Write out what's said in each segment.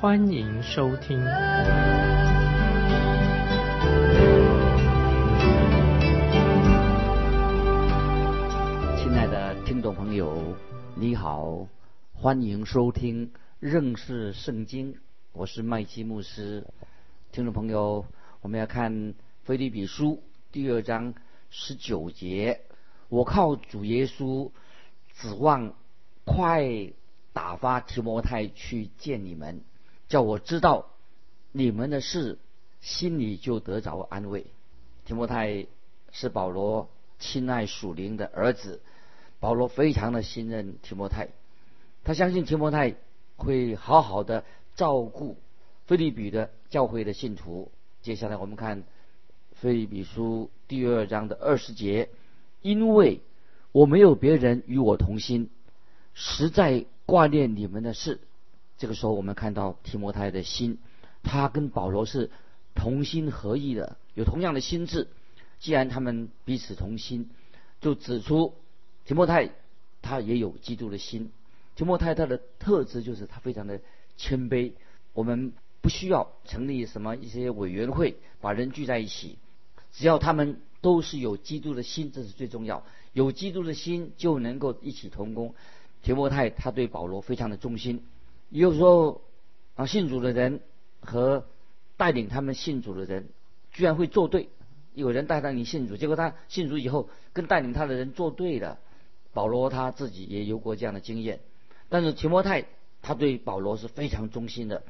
欢迎收听。亲爱的听众朋友，你好，欢迎收听认识圣经，我是麦基牧师。听众朋友，我们要看腓立比书第二章十九节，我靠主耶稣，指望快打发提摩太去见你们，叫我知道你们的事，心里就得着安慰。提摩太是保罗亲爱属灵的儿子。保罗非常的信任提摩太，他相信提摩太会好好的照顾菲利比的教会的信徒。接下来我们看菲利比书第二章的二十节，因为我没有别人与我同心，实在挂念你们的事。这个时候我们看到提摩太的心，他跟保罗是同心合意的，有同样的心智。既然他们彼此同心，就指出。提摩太他也有基督的心。提摩太他的特质就是他非常的谦卑。我们不需要成立什么一些委员会把人聚在一起，只要他们都是有基督的心，这是最重要。有基督的心就能够一起同工。提摩太他对保罗非常的忠心。有时候啊，信主的人和带领他们信主的人居然会作对。有人带他你信主，结果他信主以后跟带领他的人作对了。保罗他自己也有过这样的经验，但是提摩太他对保罗是非常忠心的，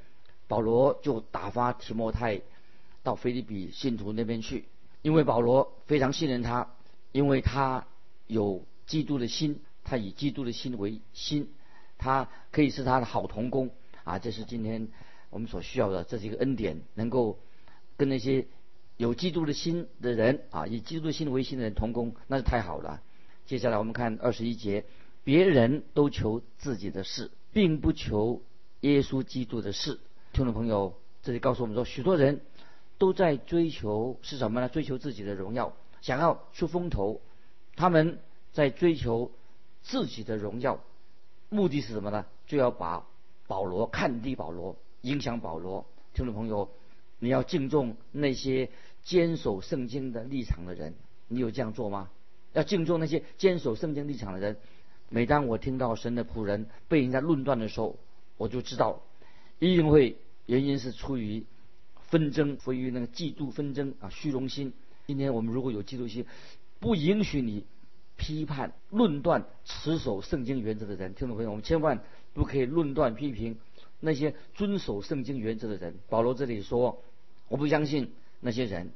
保罗就打发提摩太到菲利比信徒那边去，因为保罗非常信任他，因为他有基督的心，他以基督的心为心，他可以是他的好同工啊，这是今天我们所需要的，这是一个恩典，能够跟那些有基督的心的人啊，以基督心为心的人同工，那是太好了。接下来我们看二十一节，别人都求自己的事，并不求耶稣基督的事。听众朋友，这里告诉我们说，许多人都在追求是什么呢？追求自己的荣耀，想要出风头。他们在追求自己的荣耀，目的是什么呢？就要把保罗看低保罗，影响保罗。听众朋友，你要敬重那些坚守圣经的立场的人，你有这样做吗？要敬重那些坚守圣经立场的人。每当我听到神的仆人被人家论断的时候，我就知道一定会原因是出于纷争，出于那个嫉妒纷争啊，虚荣心。今天我们如果有嫉妒心，不允许你批判、论断持守圣经原则的人。听众朋友，我们千万不可以论断批评那些遵守圣经原则的人。保罗这里说，我不相信那些人。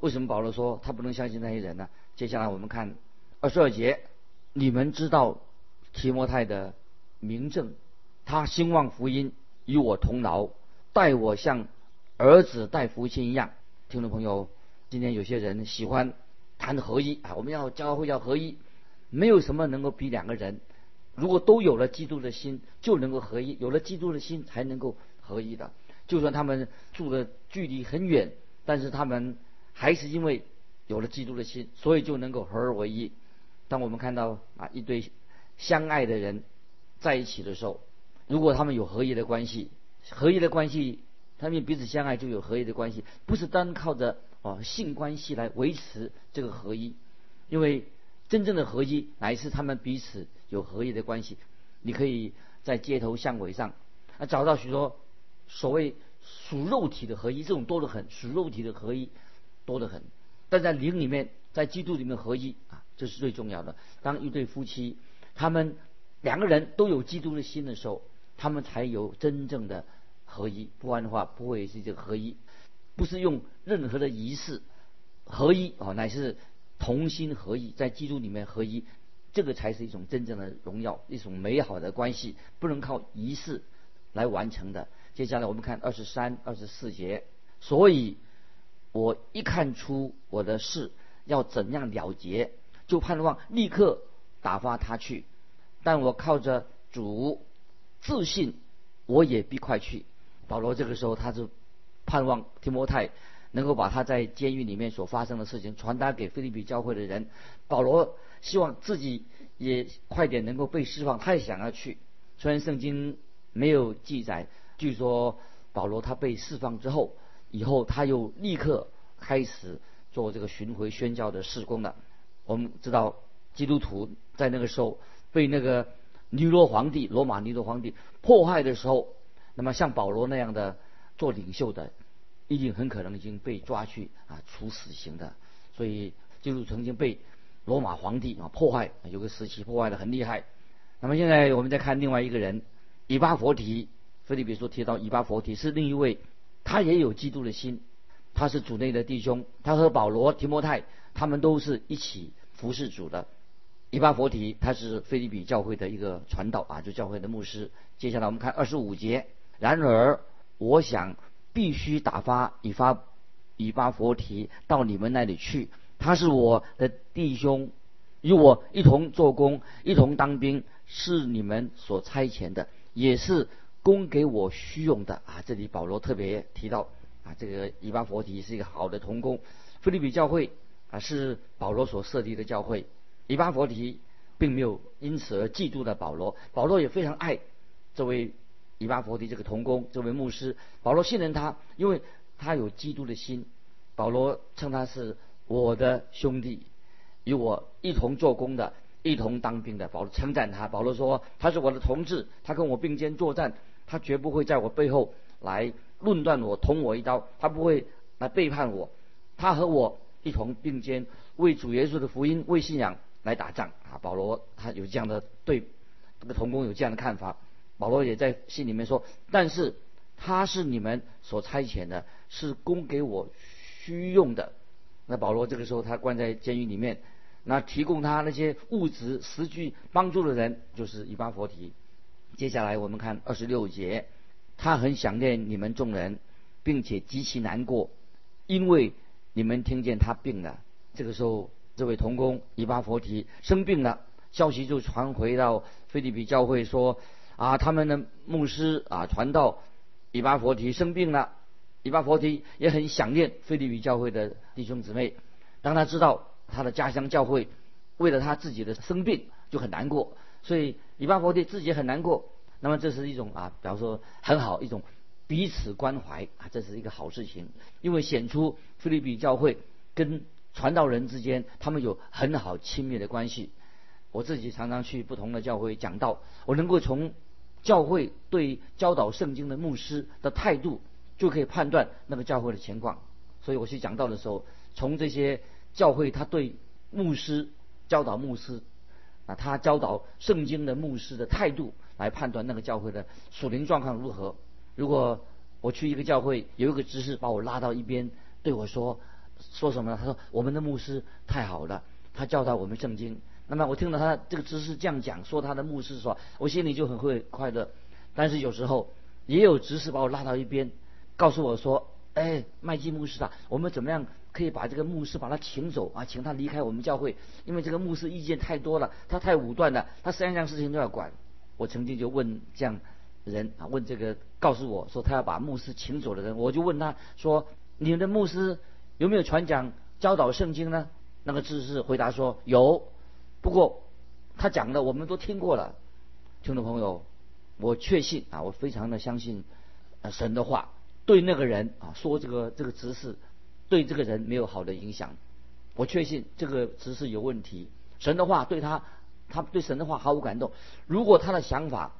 为什么保罗说他不能相信那些人呢？接下来我们看二十二节，你们知道提摩太的名正，他兴旺福音，与我同劳，待我像儿子待父亲一样。听众朋友，今天有些人喜欢谈合一啊，我们要教会要合一，没有什么能够比两个人如果都有了基督的心就能够合一，有了基督的心才能够合一的。就算他们住的距离很远，但是他们。还是因为有了基督的心，所以就能够合而为一。当我们看到啊一对相爱的人在一起的时候，如果他们有合一的关系，合一的关系，他们彼此相爱就有合一的关系，不是单靠着啊性关系来维持这个合一。因为真正的合一乃是他们彼此有合一的关系。你可以在街头巷尾上啊找到许多所谓属肉体的合一，这种多得很，属肉体的合一。多得很，但在灵里面，在基督里面合一啊，这是最重要的。当一对夫妻，他们两个人都有基督的心的时候，他们才有真正的合一。不然的话，不会是这个合一，不是用任何的仪式合一啊，乃是同心合一，在基督里面合一，这个才是一种真正的荣耀，一种美好的关系，不能靠仪式来完成的。接下来我们看二十三、二十四节，所以我一看出我的事要怎样了结，就盼望立刻打发他去。但我靠着主自信，我也必快去。保罗这个时候他就盼望提摩太能够把他在监狱里面所发生的事情传达给菲律宾教会的人。保罗希望自己也快点能够被释放，他也想要去。虽然圣经没有记载，据说保罗他被释放之后，以后他又立刻开始做这个巡回宣教的事工了。我们知道基督徒在那个时候被那个尼罗皇帝、罗马尼罗皇帝迫害的时候，那么像保罗那样的做领袖的，一定很可能已经被抓去啊处死刑的。所以基督曾经被罗马皇帝啊破坏，有个时期破坏的很厉害。那么现在我们再看另外一个人，以巴佛提。菲利比书提到以巴佛提是另一位，他也有基督的心，他是主内的弟兄，他和保罗、提摩太他们都是一起服侍主的。以巴佛提他是菲利比教会的一个传道啊，就教会的牧师。接下来我们看二十五节。然而，我想必须打发以发以巴佛提到你们那里去，他是我的弟兄，与我一同做工，一同当兵。是你们所差遣的，也是供给我虚用的啊！这里保罗特别提到啊，这个以巴佛提是一个好的童工。菲利比教会啊是保罗所设立的教会，以巴佛提并没有因此而嫉妒的保罗，保罗也非常爱这位以巴佛提这个童工，这位牧师。保罗信任他，因为他有基督的心。保罗称他是我的兄弟，与我一同做工的。一同当兵的保罗称赞他，保罗说他是我的同志，他跟我并肩作战，他绝不会在我背后来论断我，捅我一刀，他不会来背叛我，他和我一同并肩为主耶稣的福音、为信仰来打仗啊！保罗他有这样的对这个同工有这样的看法，保罗也在信里面说，但是他是你们所差遣的，是供给我需用的。那保罗这个时候他关在监狱里面。那提供他那些物质实际帮助的人，就是以巴佛提。接下来我们看二十六节，他很想念你们众人，并且极其难过，因为你们听见他病了。这个时候，这位童工以巴佛提生病了，消息就传回到菲利比教会说：啊，他们的牧师啊传道，以巴佛提生病了。以巴佛提也很想念菲律宾教会的弟兄姊妹，当他知道。他的家乡教会为了他自己的生病就很难过，所以以巴佛提自己也很难过。那么这是一种啊，比方说很好一种彼此关怀啊，这是一个好事情，因为显出菲律宾教会跟传道人之间他们有很好亲密的关系。我自己常常去不同的教会讲道，我能够从教会对教导圣经的牧师的态度就可以判断那个教会的情况。所以我去讲道的时候，从这些。教会他对牧师教导牧师啊，他教导圣经的牧师的态度来判断那个教会的属灵状况如何。如果我去一个教会，有一个执事把我拉到一边对我说说什么呢？他说我们的牧师太好了，他教导我们圣经。那么我听到他这个执事这样讲，说他的牧师说，我心里就很会快乐。但是有时候也有执事把我拉到一边，告诉我说，哎，麦基牧师啊，我们怎么样？可以把这个牧师把他请走啊，请他离开我们教会，因为这个牧师意见太多了，他太武断了，他三样事情都要管。我曾经就问这样人啊，问这个告诉我说他要把牧师请走的人，我就问他说：“你们的牧师有没有传讲教导圣经呢？”那个知识回答说有，不过他讲的我们都听过了。听众朋友，我确信啊，我非常的相信神的话，对那个人啊说这个这个知识。对这个人没有好的影响，我确信这个只是有问题。神的话对他，他对神的话毫无感动。如果他的想法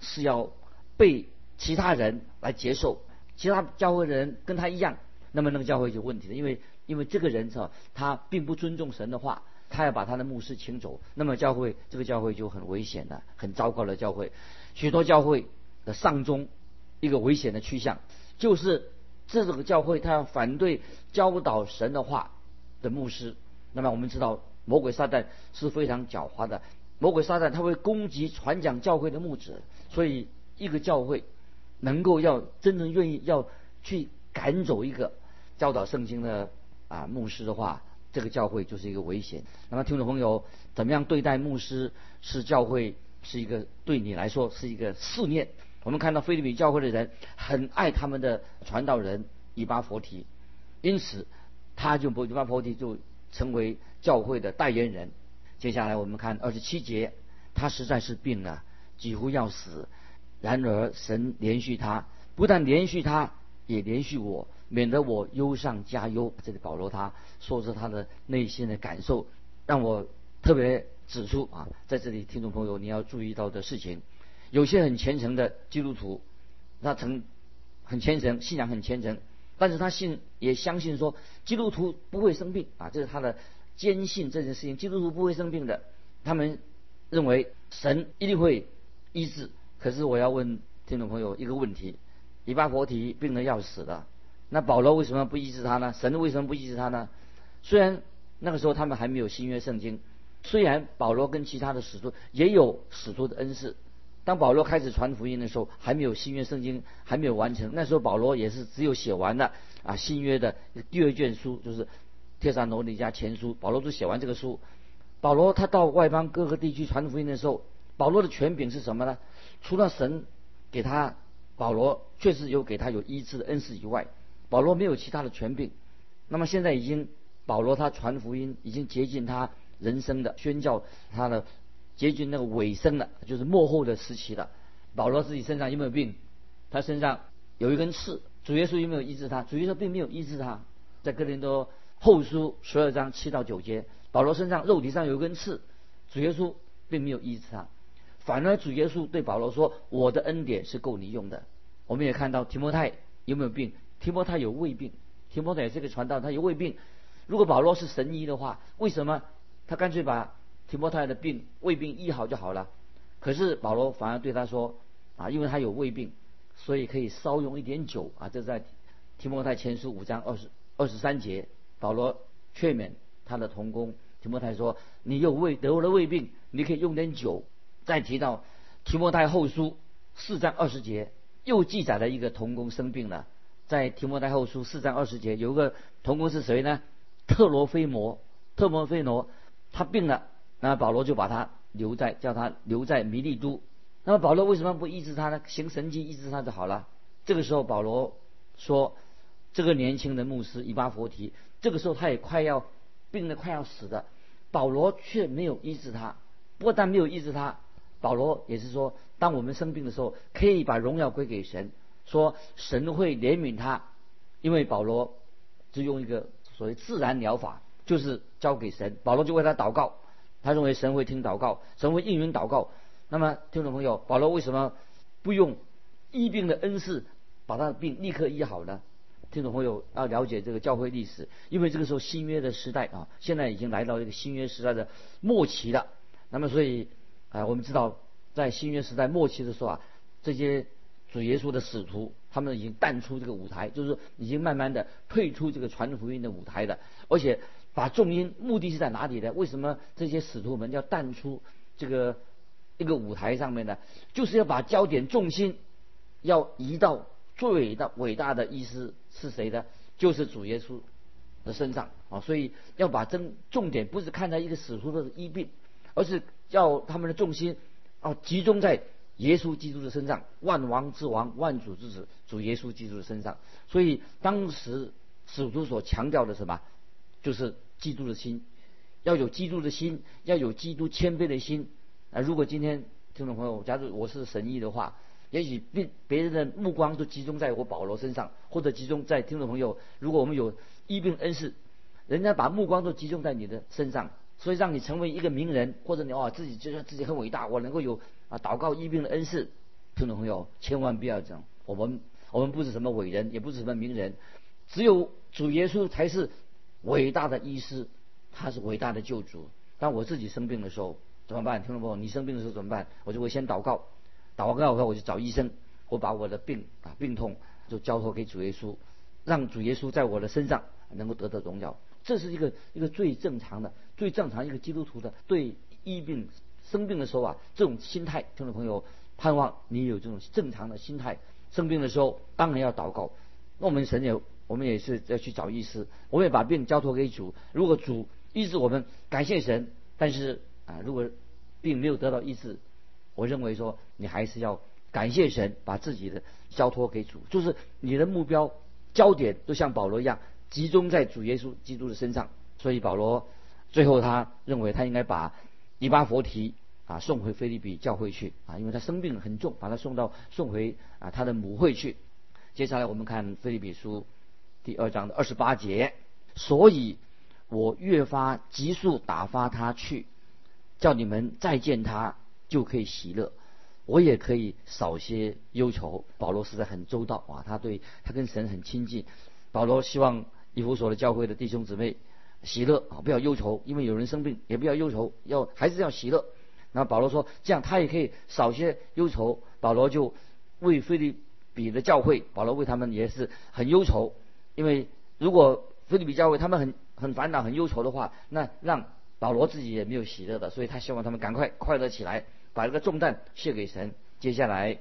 是要被其他人来接受，其他教会的人跟他一样，那么那个教会有问题的。因为因为这个人是吧，他并不尊重神的话，他要把他的牧师请走，那么教会这个教会就很危险的，很糟糕的教会。许多教会的上中一个危险的趋向就是。这种教会，他要反对教导神的话的牧师。那么我们知道，魔鬼撒旦是非常狡猾的。魔鬼撒旦他会攻击传讲教会的牧者。所以，一个教会能够要真正愿意要去赶走一个教导圣经的啊牧师的话，这个教会就是一个危险。那么听众朋友，怎么样对待牧师是教会是一个对你来说是一个试验。我们看到菲律宾教会的人很爱他们的传道人以巴佛提，因此他就以巴佛提就成为教会的代言人。接下来我们看二十七节，他实在是病了，几乎要死。然而神连续他，不但连续他，也连续我，免得我忧上加忧。这里保罗他说出他的内心的感受，让我特别指出啊，在这里听众朋友你要注意到的事情，有些很虔诚的基督徒，他曾很虔诚，信仰很虔诚，但是他信也相信说基督徒不会生病啊，这是他的。坚信这件事情，基督徒不会生病的。他们认为神一定会医治。可是我要问听众朋友一个问题：以巴佛提病得要死了，那保罗为什么不医治他呢？神为什么不医治他呢？虽然那个时候他们还没有新约圣经，虽然保罗跟其他的使徒也有使徒的恩赐，当保罗开始传福音的时候，还没有新约圣经还没有完成。那时候保罗也是只有写完了啊新约的第二卷书，就是。帖撒罗尼迦前书，保罗都写完这个书。保罗他到外邦各个地区传福音的时候，保罗的权柄是什么呢？除了神给他保罗确实有给他有医治的恩赐以外，保罗没有其他的权柄。那么现在已经保罗他传福音已经接近他人生的宣教他的接近那个尾声了，就是幕后的时期了。保罗自己身上有没有病？他身上有一根刺，主耶稣有没有医治他？主耶稣并没有医治他，在哥林多。后书十二章七到九节，保罗身上肉体上有一根刺，主耶稣并没有医治他，反而主耶稣对保罗说：“我的恩典是够你用的。”我们也看到提摩太有没有病？提摩太有胃病，提摩太也是个传道，他有胃病。如果保罗是神医的话，为什么他干脆把提摩太的病胃病医好就好了？可是保罗反而对他说：“啊，因为他有胃病，所以可以稍用一点酒啊。”这在提摩太前书五章二十二十三节。保罗劝勉他的同工提摩太说：“你有胃得了胃病，你可以用点酒。”再提到提摩太后书四章二十节，又记载了一个同工生病了。在提摩太后书四章二十节，有个同工是谁呢？特罗菲摩，特罗菲摩，他病了，那保罗就把他留在，叫他留在弥利都。那么保罗为什么不医治他呢？行神迹医治他就好了。这个时候保罗说：“这个年轻的牧师以巴佛提。”这个时候他也快要病得快要死的，保罗却没有医治他。不但没有医治他，保罗也是说，当我们生病的时候，可以把荣耀归给神，说神会怜悯他，因为保罗就用一个所谓自然疗法，就是交给神，保罗就为他祷告，他认为神会听祷告，神会应允祷告。那么听众朋友，保罗为什么不用医病的恩赐把他的病立刻医好呢？听众朋友要了解这个教会历史，因为这个时候新约的时代啊，现在已经来到一个新约时代的末期了。那么所以啊，我们知道在新约时代末期的时候啊，这些主耶稣的使徒他们已经淡出这个舞台，就是已经慢慢的退出这个传福音的舞台的，而且把重音目的是在哪里呢？为什么这些使徒们要淡出这个一个舞台上面呢？就是要把焦点重心要移到最伟大伟大的意思。是谁的？就是主耶稣的身上啊！所以要把重重点不是看在一个使徒的医病，而是要他们的重心啊集中在耶稣基督的身上，万王之王、万主之子主耶稣基督的身上。所以当时使徒所强调的什么？就是基督的心，要有基督的心，要有基督谦卑的心啊！如果今天听众朋友，假如我是神医的话。也许别别人的目光都集中在我保罗身上，或者集中在听众朋友。如果我们有医病恩赐，人家把目光都集中在你的身上，所以让你成为一个名人，或者你哦自己觉得自己很伟大，我能够有啊祷告医病的恩赐。听众朋友，千万不要这样。我们我们不是什么伟人，也不是什么名人，只有主耶稣才是伟大的医师，他是伟大的救主。当我自己生病的时候怎么办？听众朋友，你生病的时候怎么办？我就会先祷告。祷告后，我就找医生，我把我的病啊病痛就交托给主耶稣，让主耶稣在我的身上能够得到荣耀。这是一个一个最正常的、最正常一个基督徒的对医病生病的时候啊这种心态。听众朋友，盼望你有这种正常的心态。生病的时候当然要祷告，那我们神也我们也是要去找医师，我们也把病交托给主。如果主医治我们，感谢神。但是啊，如果病没有得到医治，我认为说你还是要感谢神，把自己的交托给主，就是你的目标焦点都像保罗一样，集中在主耶稣基督的身上。所以保罗最后他认为他应该把以巴佛提啊送回菲利比教会去啊，因为他生病很重，把他送到送回啊他的母会去。接下来我们看菲利比书第二章的二十八节，所以我越发急速打发他去，叫你们再见他就可以喜乐，我也可以少些忧愁。保罗实在很周到啊，他对他跟神很亲近。保罗希望以弗所的教会的弟兄姊妹喜乐啊，不要忧愁，因为有人生病，也不要忧愁，要还是要喜乐。那保罗说，这样他也可以少些忧愁。保罗就为菲律。比的教会，保罗为他们也是很忧愁，因为如果菲律比教会他们很很烦恼、很忧愁的话，那让保罗自己也没有喜乐的，所以他希望他们赶快快乐起来，把这个重担卸给神。接下来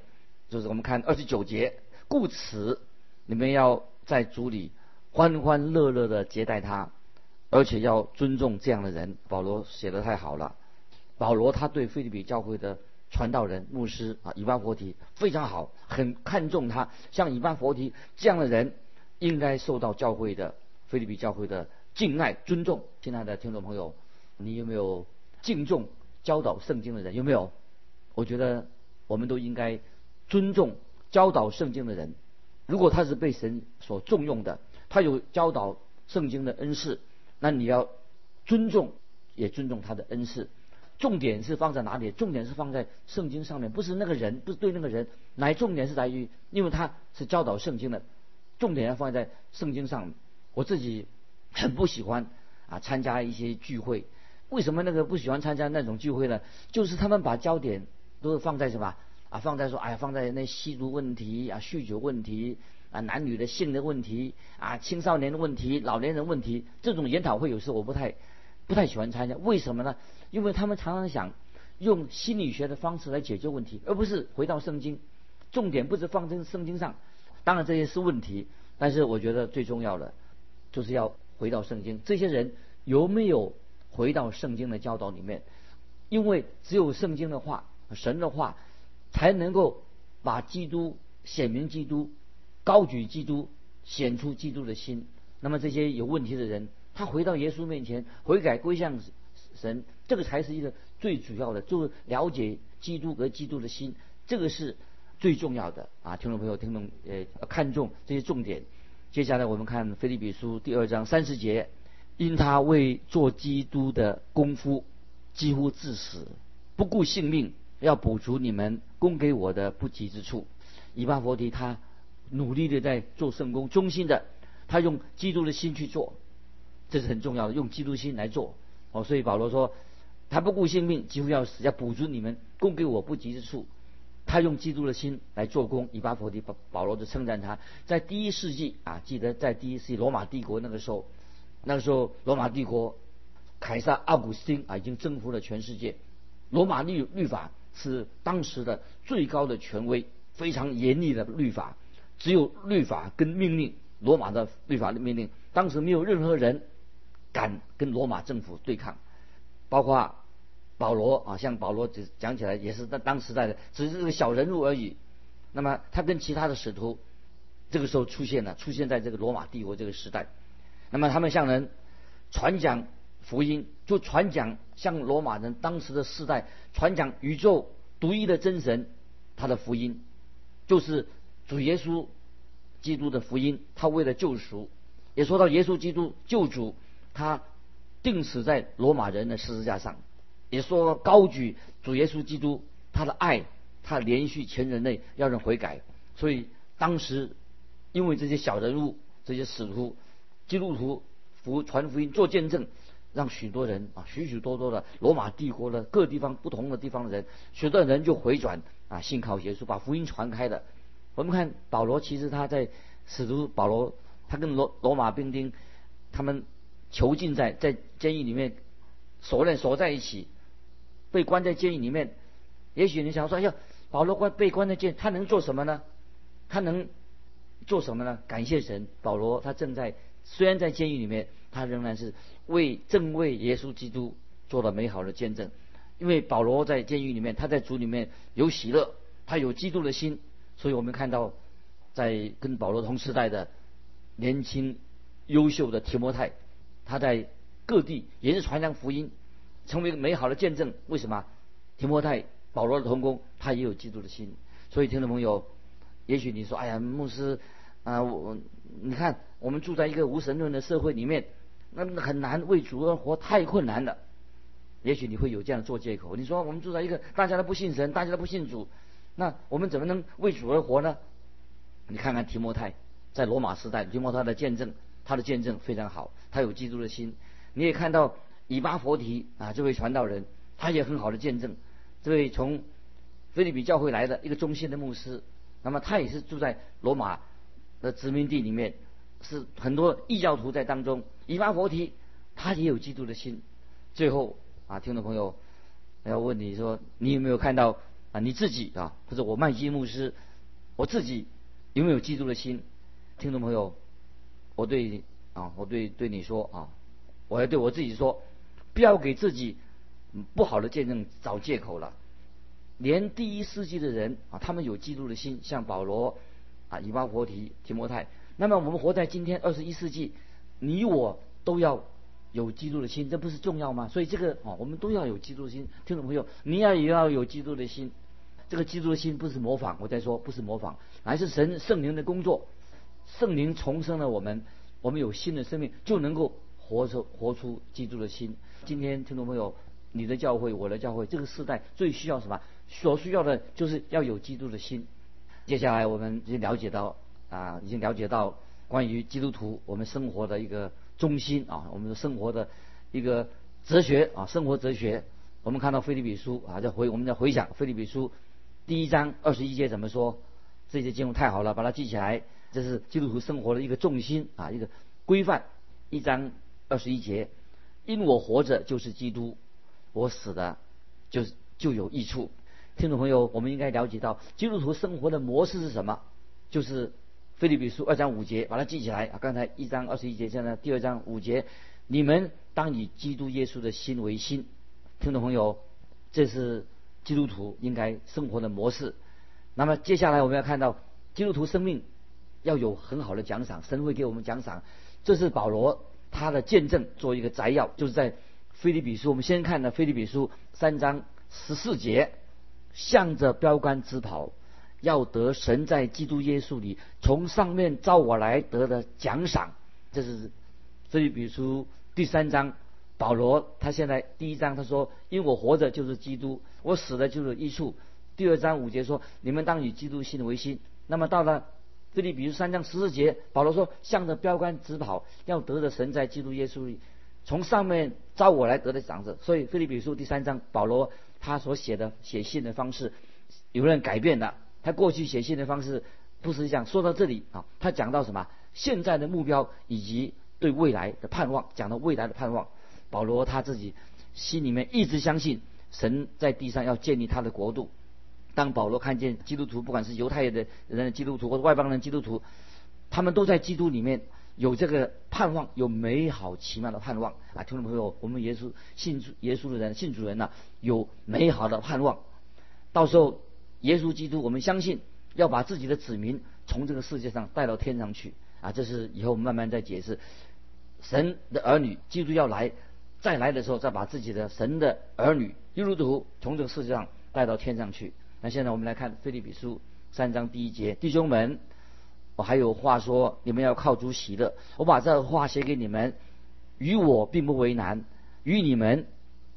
就是我们看二十九节，故此你们要在主里欢欢乐乐的接待他，而且要尊重这样的人。保罗写的太好了，保罗他对菲律比教会的。传道人、牧师啊，以巴佛提非常好，很看重他。像以巴佛提这样的人，应该受到教会的菲律比教会的敬爱、尊重。亲爱的听众朋友，你有没有敬重教导圣经的人？有没有？我觉得我们都应该尊重教导圣经的人。如果他是被神所重用的，他有教导圣经的恩赐，那你要尊重，也尊重他的恩赐。重点是放在哪里？重点是放在圣经上面，不是那个人，不是对那个人。乃重点是在于，因为他是教导圣经的，重点要放在圣经上。我自己很不喜欢啊参加一些聚会，为什么那个不喜欢参加那种聚会呢？就是他们把焦点都是放在什么啊？放在说，哎呀，放在那吸毒问题啊、酗酒问题啊、男女的性的问题啊、青少年的问题、老年人问题。这种研讨会有时候我不太不太喜欢参加，为什么呢？因为他们常常想用心理学的方式来解决问题，而不是回到圣经。重点不是放在圣经上，当然这些是问题，但是我觉得最重要的就是要回到圣经。这些人有没有回到圣经的教导里面？因为只有圣经的话、神的话，才能够把基督显明基督、高举基督、显出基督的心。那么这些有问题的人，他回到耶稣面前悔改归向神。这个才是一个最主要的，就是了解基督和基督的心，这个是最重要的啊！听众朋友，听懂呃，看重这些重点。接下来我们看菲利比书第二章三十节，因他为做基督的功夫，几乎致死，不顾性命，要补足你们供给我的不及之处。以巴弗提他努力的在做圣功，忠心的，他用基督的心去做，这是很重要的，用基督心来做哦。所以保罗说。他不顾性命，几乎要死，要补足你们供给我不及之处。他用基督的心来做工。以巴弗提保保罗就称赞他，在第一世纪啊，记得在第一世纪罗马帝国那个时候，那个时候罗马帝国凯撒奥古斯丁啊已经征服了全世界。罗马律律法是当时的最高的权威，非常严厉的律法。只有律法跟命令，罗马的律法的命令，当时没有任何人敢跟罗马政府对抗。包括保罗啊，像保罗讲起来也是在当时代的，只是个小人物而已。那么他跟其他的使徒这个时候出现了，出现在这个罗马帝国这个时代。那么他们向人传讲福音，就传讲向罗马人当时的世代传讲宇宙独一的真神他的福音，就是主耶稣基督的福音。他为了救赎，也说到耶稣基督救主他。定死在罗马人的十字架上，也说高举主耶稣基督他的爱，他连续全人类要人悔改。所以当时因为这些小人物、这些使徒、基督徒福传福音做见证，让许多人啊许许多多的罗马帝国的各地方不同的地方的人，许多人就回转啊信靠耶稣，把福音传开的。我们看保罗，其实他在使徒保罗，他跟罗罗马兵丁他们。囚禁在在监狱里面，锁链锁在一起，被关在监狱里面。也许你想说，哎呀，保罗关被关在监，他能做什么呢？他能做什么呢？感谢神，保罗他正在虽然在监狱里面，他仍然是为正为耶稣基督做了美好的见证。因为保罗在监狱里面，他在主里面有喜乐，他有基督的心，所以我们看到在跟保罗同时代的年轻优秀的提摩太，他在各地也是传扬福音，成为一个美好的见证。为什么？提摩太保罗的同工，他也有基督的心。所以听众朋友，也许你说：“哎呀，牧师啊，我你看我们住在一个无神论的社会里面，那很难为主而活，太困难了。”也许你会有这样的做借口。你说我们住在一个大家都不信神，大家都不信主，那我们怎么能为主而活呢？你看看提摩太在罗马时代，提摩太的见证，他的见证非常好，他有基督的心。你也看到以巴佛提啊，这位传道人，他也很好的见证。这位从菲利比教会来的一个忠心的牧师，那么他也是住在罗马的殖民地里面，是很多异教徒在当中。以巴佛提他也有基督的心。最后。啊，听众朋友，要问你说，你有没有看到啊？你自己啊，或者我麦基牧师，我自己有没有基督的心？听众朋友，我对啊，我对对你说啊，我要对我自己说，不要给自己不好的见证找借口了。连第一世纪的人啊，他们有基督的心，像保罗啊、以巴弗提、提摩太。那么我们活在今天二十一世纪，你我都要。有基督的心，这不是重要吗？所以这个哦，我们都要有基督的心。听众朋友，你要也要有基督的心。这个基督的心不是模仿，我在说不是模仿，而是神圣灵的工作。圣灵重生了我们，我们有新的生命，就能够活出活出基督的心。今天听众朋友，你的教会，我的教会，这个时代最需要什么？所需要的就是要有基督的心。接下来我们已经了解到啊，已经了解到关于基督徒我们生活的一个。中心啊，我们的生活的一个哲学啊，生活哲学。我们看到《菲利比书》啊，在回我们在回想《菲利比书》第一章二十一节怎么说？这些经文太好了，把它记起来。这是基督徒生活的一个重心啊，一个规范。一章二十一节，因我活着就是基督，我死的就就有益处。听众朋友，我们应该了解到基督徒生活的模式是什么？就是。菲利比书二章五节，把它记起来啊！刚才一章二十一节，现在第二章五节，你们当以基督耶稣的心为心。听众朋友，这是基督徒应该生活的模式。那么接下来我们要看到基督徒生命要有很好的奖赏，神会给我们奖赏。这是保罗他的见证，做一个摘要，就是在菲利比书。我们先看的菲利比书三章十四节，向着标杆直跑。要得神在基督耶稣里从上面召我来得的奖赏，这是这里，比如说第三章，保罗他现在第一章他说，因为我活着就是基督，我死了就是益处。第二章五节说，你们当以基督心为心。那么到了这里，比如三章十四节，保罗说，向着标杆直跑，要得的神在基督耶稣里从上面召我来得的赏赐。所以，菲利比书第三章，保罗他所写的写信的方式有人改变了。他过去写信的方式不是这样。说到这里啊，他讲到什么？现在的目标以及对未来的盼望，讲到未来的盼望。保罗他自己心里面一直相信神在地上要建立他的国度。当保罗看见基督徒，不管是犹太人的人的基督徒或者外邦人基督徒，他们都在基督里面有这个盼望，有美好奇妙的盼望啊！听众朋友，我们耶稣信主耶稣的人信主人呢，有美好的盼望，到时候。耶稣基督，我们相信要把自己的子民从这个世界上带到天上去啊！这是以后慢慢再解释。神的儿女，基督要来，再来的时候再把自己的神的儿女基督徒从这个世界上带到天上去。那现在我们来看《菲利比书》三章第一节：弟兄们，我还有话说，你们要靠主喜乐。我把这话写给你们，与我并不为难，与你们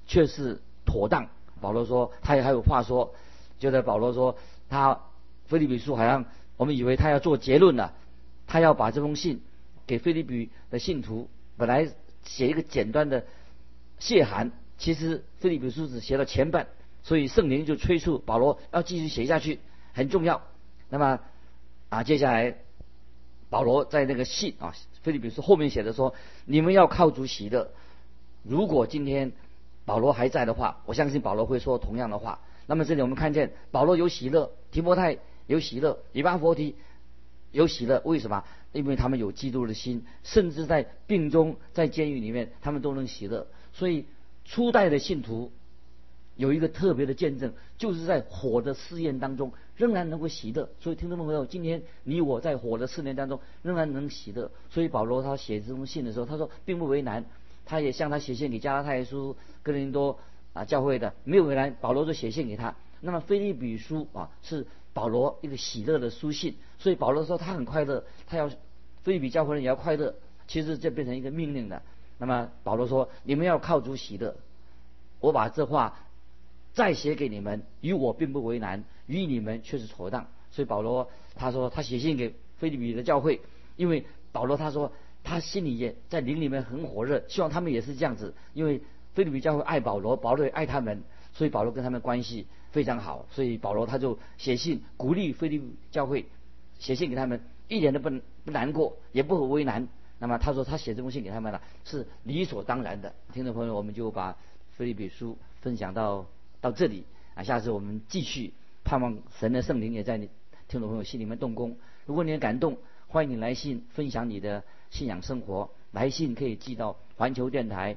却是妥当。保罗说，他也还有话说。就在保罗说他《菲利比书》好像我们以为他要做结论了，他要把这封信给菲利比的信徒，本来写一个简单的谢函，其实《菲利比书》只写了前半，所以圣灵就催促保罗要继续写下去，很重要。那么啊，接下来保罗在那个信啊，《菲利比书》后面写的说：“你们要靠主喜乐。”如果今天保罗还在的话，我相信保罗会说同样的话。那么这里我们看见保罗有喜乐，提摩太有喜乐，以巴弗提有喜乐，为什么？因为他们有基督的心，甚至在病中、在监狱里面，他们都能喜乐。所以初代的信徒有一个特别的见证，就是在火的试验当中仍然能够喜乐。所以听众朋友，今天你我在火的试验当中仍然能喜乐。所以保罗他写这封信的时候，他说并不为难。他也向他写信给加拉太书、哥林多教会的，没有为难。保罗就写信给他。那么菲利比书啊是。保罗一个喜乐的书信，所以保罗说他很快乐，他要菲比教会人也要快乐。其实这变成一个命令的。那么保罗说：“你们要靠主喜乐。”我把这话再写给你们，与我并不为难，与你们却是妥当。所以保罗他说他写信给菲利比的教会，因为保罗他说他心里也在灵里面很火热，希望他们也是这样子。因为菲律比教会爱保罗，保罗也爱他们，所以保罗跟他们关系。非常好，所以保罗他就写信鼓励菲律宾教会，写信给他们，一点都不不难过，也不为难。那么他说他写这封信给他们了，是理所当然的。听众朋友，我们就把菲律比书分享到到这里啊，下次我们继续，盼望神的圣灵也在你听众朋友心里面动工。如果你也感动，欢迎你来信分享你的信仰生活，来信可以寄到环球电台